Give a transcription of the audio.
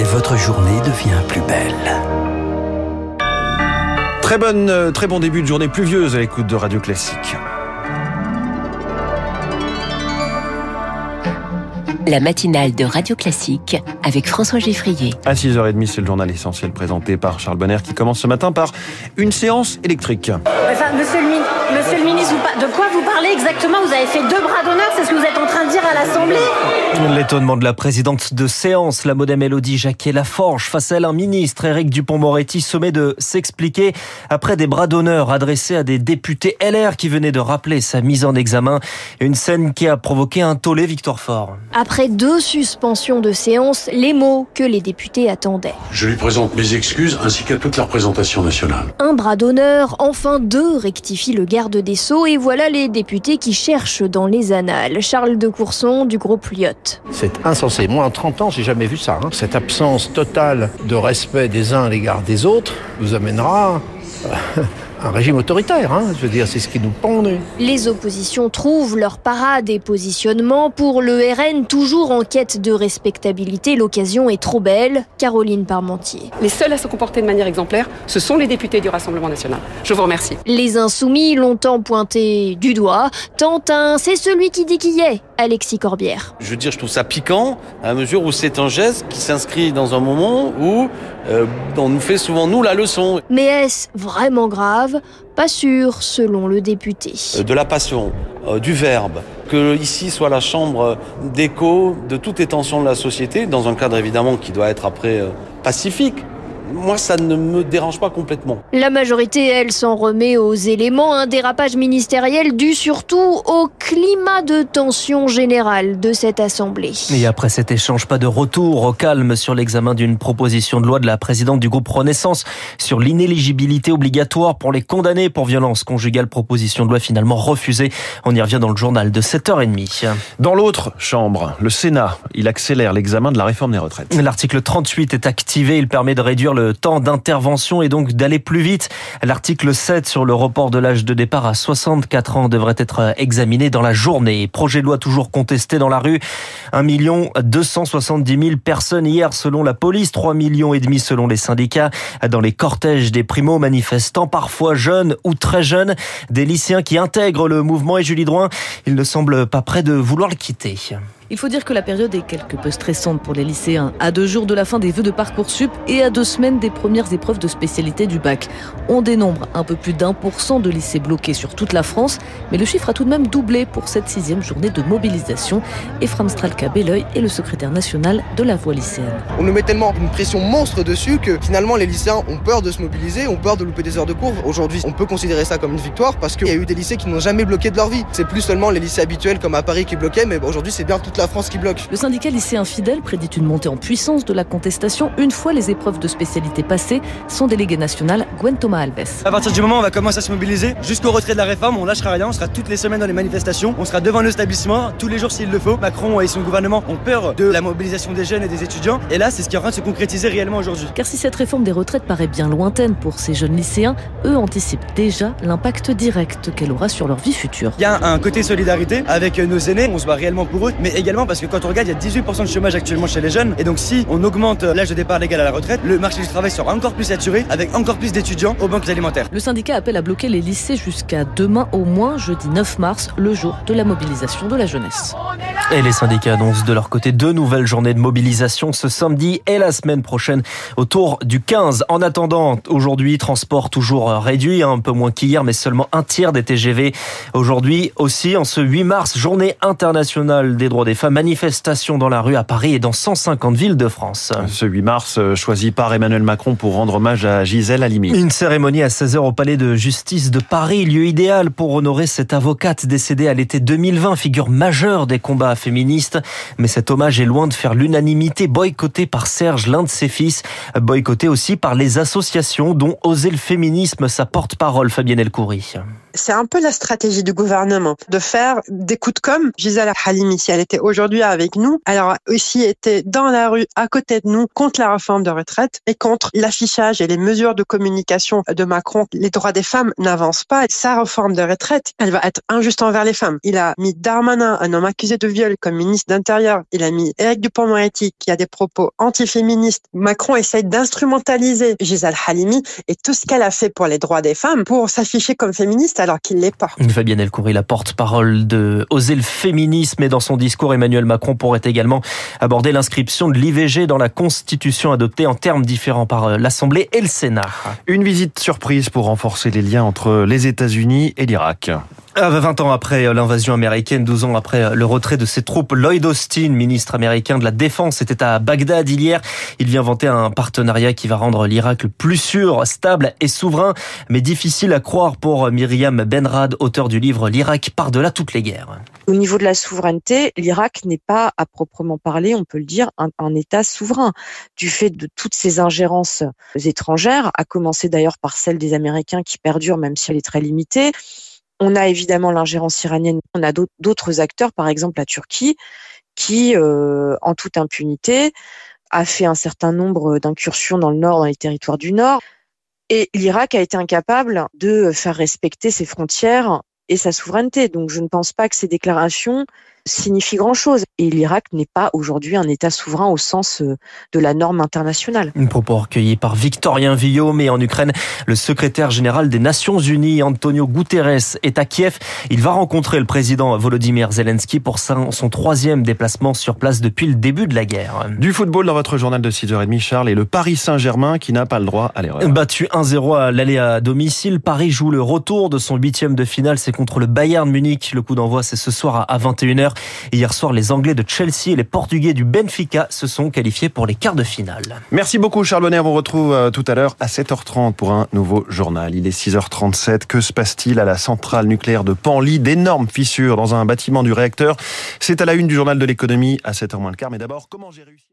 et votre journée devient plus belle. Très, bonne, euh, très bon début de journée pluvieuse à l'écoute de Radio Classique. La matinale de Radio Classique avec François Geffrier. À 6h30, c'est le journal essentiel présenté par Charles Bonner qui commence ce matin par une séance électrique. Enfin, monsieur, le, monsieur le ministre, de quoi vous parlez exactement? Vous avez fait deux bras d'honneur, c'est ce que vous êtes en train de dire à l'Assemblée? L'étonnement de la présidente de séance, la modem Elodie Jacquet-Laforge, face à elle, un ministre, Éric Dupont-Moretti, sommet de s'expliquer après des bras d'honneur adressés à des députés LR qui venaient de rappeler sa mise en examen. Une scène qui a provoqué un tollé Victor Fort. Après deux suspensions de séance, les mots que les députés attendaient. Je lui présente mes excuses ainsi qu'à toute la représentation nationale. Un bras d'honneur, enfin deux, rectifie le garde des Sceaux et voilà les députés qui cherchent dans les annales. Charles de Courson du groupe Lyotte. C'est insensé. Moi, en 30 ans, j'ai jamais vu ça. Hein. Cette absence totale de respect des uns à l'égard des autres nous amènera un régime autoritaire. Hein. Je veux dire, c'est ce qui nous pend. Les oppositions trouvent leur parade et positionnement. Pour le RN, toujours en quête de respectabilité, l'occasion est trop belle. Caroline Parmentier. Les seuls à se comporter de manière exemplaire, ce sont les députés du Rassemblement national. Je vous remercie. Les insoumis, longtemps pointés du doigt, tentent un c'est celui qui dit qui est. Alexis Corbière. Je veux dire, je trouve ça piquant à mesure où c'est un geste qui s'inscrit dans un moment où euh, on nous fait souvent nous la leçon. Mais est-ce vraiment grave? Pas sûr, selon le député. Euh, de la passion, euh, du verbe, que ici soit la chambre d'écho de toutes les tensions de la société, dans un cadre évidemment qui doit être après pacifique moi, ça ne me dérange pas complètement. La majorité, elle, s'en remet aux éléments. Un dérapage ministériel dû surtout au climat de tension générale de cette Assemblée. Et après cet échange, pas de retour au calme sur l'examen d'une proposition de loi de la présidente du groupe Renaissance sur l'inéligibilité obligatoire pour les condamnés pour violence conjugale. Proposition de loi finalement refusée. On y revient dans le journal de 7h30. Dans l'autre chambre, le Sénat, il accélère l'examen de la réforme des retraites. L'article 38 est activé. Il permet de réduire le le temps d'intervention et donc d'aller plus vite. L'article 7 sur le report de l'âge de départ à 64 ans devrait être examiné dans la journée. Projet de loi toujours contesté dans la rue. 1 270 000 personnes hier selon la police, 3 millions et demi selon les syndicats. Dans les cortèges des primo-manifestants, parfois jeunes ou très jeunes, des lycéens qui intègrent le mouvement et Julie Droin, il ne semble pas prêt de vouloir le quitter. Il faut dire que la période est quelque peu stressante pour les lycéens. À deux jours de la fin des vœux de Parcoursup et à deux semaines des premières épreuves de spécialité du bac. On dénombre un peu plus d'un pour cent de lycées bloqués sur toute la France, mais le chiffre a tout de même doublé pour cette sixième journée de mobilisation. Ephraim Stralka Belleuil est le secrétaire national de la voie lycéenne. On nous met tellement une pression monstre dessus que finalement les lycéens ont peur de se mobiliser, ont peur de louper des heures de cours. Aujourd'hui, on peut considérer ça comme une victoire parce qu'il y a eu des lycées qui n'ont jamais bloqué de leur vie. C'est plus seulement les lycées habituels comme à Paris qui bloquaient, mais aujourd'hui c'est bien toute la France qui bloque. Le syndicat lycéen fidèle prédit une montée en puissance de la contestation une fois les épreuves de spécialité passées. Son délégué national, Gwen Thomas Albes. À partir du moment où on va commencer à se mobiliser, jusqu'au retrait de la réforme, on lâchera rien, on sera toutes les semaines dans les manifestations, on sera devant l'établissement tous les jours s'il le faut. Macron et son gouvernement ont peur de la mobilisation des jeunes et des étudiants. Et là, c'est ce qui est en train de se concrétiser réellement aujourd'hui. Car si cette réforme des retraites paraît bien lointaine pour ces jeunes lycéens, eux anticipent déjà l'impact direct qu'elle aura sur leur vie future. Il y a un côté solidarité avec nos aînés, on se bat réellement pour eux, mais également parce que quand on regarde, il y a 18% de chômage actuellement chez les jeunes. Et donc si on augmente l'âge de départ légal à la retraite, le marché du travail sera encore plus saturé avec encore plus d'étudiants aux banques alimentaires. Le syndicat appelle à bloquer les lycées jusqu'à demain au moins, jeudi 9 mars, le jour de la mobilisation de la jeunesse. Et les syndicats annoncent de leur côté deux nouvelles journées de mobilisation ce samedi et la semaine prochaine autour du 15. En attendant, aujourd'hui, transport toujours réduit, un peu moins qu'hier, mais seulement un tiers des TGV. Aujourd'hui aussi, en ce 8 mars, journée internationale des droits des femmes, manifestation dans la rue à Paris et dans 150 villes de France. Ce 8 mars, euh, choisi par Emmanuel Macron pour rendre hommage à Gisèle Halimi. Une cérémonie à 16h au palais de justice de Paris, lieu idéal pour honorer cette avocate décédée à l'été 2020, figure majeure des combats féministes. Mais cet hommage est loin de faire l'unanimité, boycotté par Serge, l'un de ses fils, boycotté aussi par les associations dont Oser le féminisme, sa porte-parole, Fabienne Elcoury. C'est un peu la stratégie du gouvernement de faire des coups de com. Gisèle Halimi, si elle était aujourd'hui avec nous, aurait aussi été dans la rue à côté de nous contre la réforme de retraite et contre l'affichage et les mesures de communication de Macron. Les droits des femmes n'avancent pas. Sa réforme de retraite, elle va être injuste envers les femmes. Il a mis Darmanin, un homme accusé de viol, comme ministre d'Intérieur. Il a mis Éric Dupond-Moretti, qui a des propos antiféministes. Macron essaye d'instrumentaliser Gisèle Halimi et tout ce qu'elle a fait pour les droits des femmes pour s'afficher comme féministe alors qu'il l'est pas. Fabienne Elcoury, la porte-parole de Oser le féminisme et dans son discours, Emmanuel Macron pourrait également aborder l'inscription de l'IVG dans la Constitution adoptée en termes différents par euh, l'Assemblée et le Sénat. Une visite surprise pour renforcer les liens entre les États-Unis et l'Irak. 20 ans après euh, l'invasion américaine, 12 ans après euh, le retrait de ses troupes, Lloyd Austin, ministre américain de la Défense, était à Bagdad hier. Il vient vanter un partenariat qui va rendre l'Irak plus sûr, stable et souverain, mais difficile à croire pour Myriam Benrad, auteur du livre L'Irak par-delà toutes les guerres. Au niveau de la souveraineté, l'Irak n'est pas, à proprement parler, on peut le dire, un, un, État souverain. Du fait de toutes ces ingérences étrangères, à commencer d'ailleurs par celle des Américains qui perdure, même si elle est très limitée. On a évidemment l'ingérence iranienne, on a d'autres acteurs, par exemple la Turquie, qui, euh, en toute impunité, a fait un certain nombre d'incursions dans le nord, dans les territoires du nord. Et l'Irak a été incapable de faire respecter ses frontières et sa souveraineté. Donc je ne pense pas que ces déclarations signifie grand-chose. Et l'Irak n'est pas aujourd'hui un État souverain au sens euh, de la norme internationale. Une propos recueilli par Victorien Villaume mais en Ukraine, le secrétaire général des Nations Unies, Antonio Guterres, est à Kiev. Il va rencontrer le président Volodymyr Zelensky pour son troisième déplacement sur place depuis le début de la guerre. Du football dans votre journal de 6h30, Charles, et le Paris Saint-Germain qui n'a pas le droit à l'erreur. Battu 1-0 à l'aller à domicile, Paris joue le retour de son huitième de finale, c'est contre le Bayern Munich. Le coup d'envoi, c'est ce soir à 21h. Hier soir, les Anglais de Chelsea et les Portugais du Benfica se sont qualifiés pour les quarts de finale. Merci beaucoup Charles Bonner. On retrouve euh, tout à l'heure à 7h30 pour un nouveau journal. Il est 6h37. Que se passe-t-il à la centrale nucléaire de Panly D'énormes fissures dans un bâtiment du réacteur. C'est à la une du journal de l'économie à 7h moins le quart. Mais d'abord, comment j'ai réussi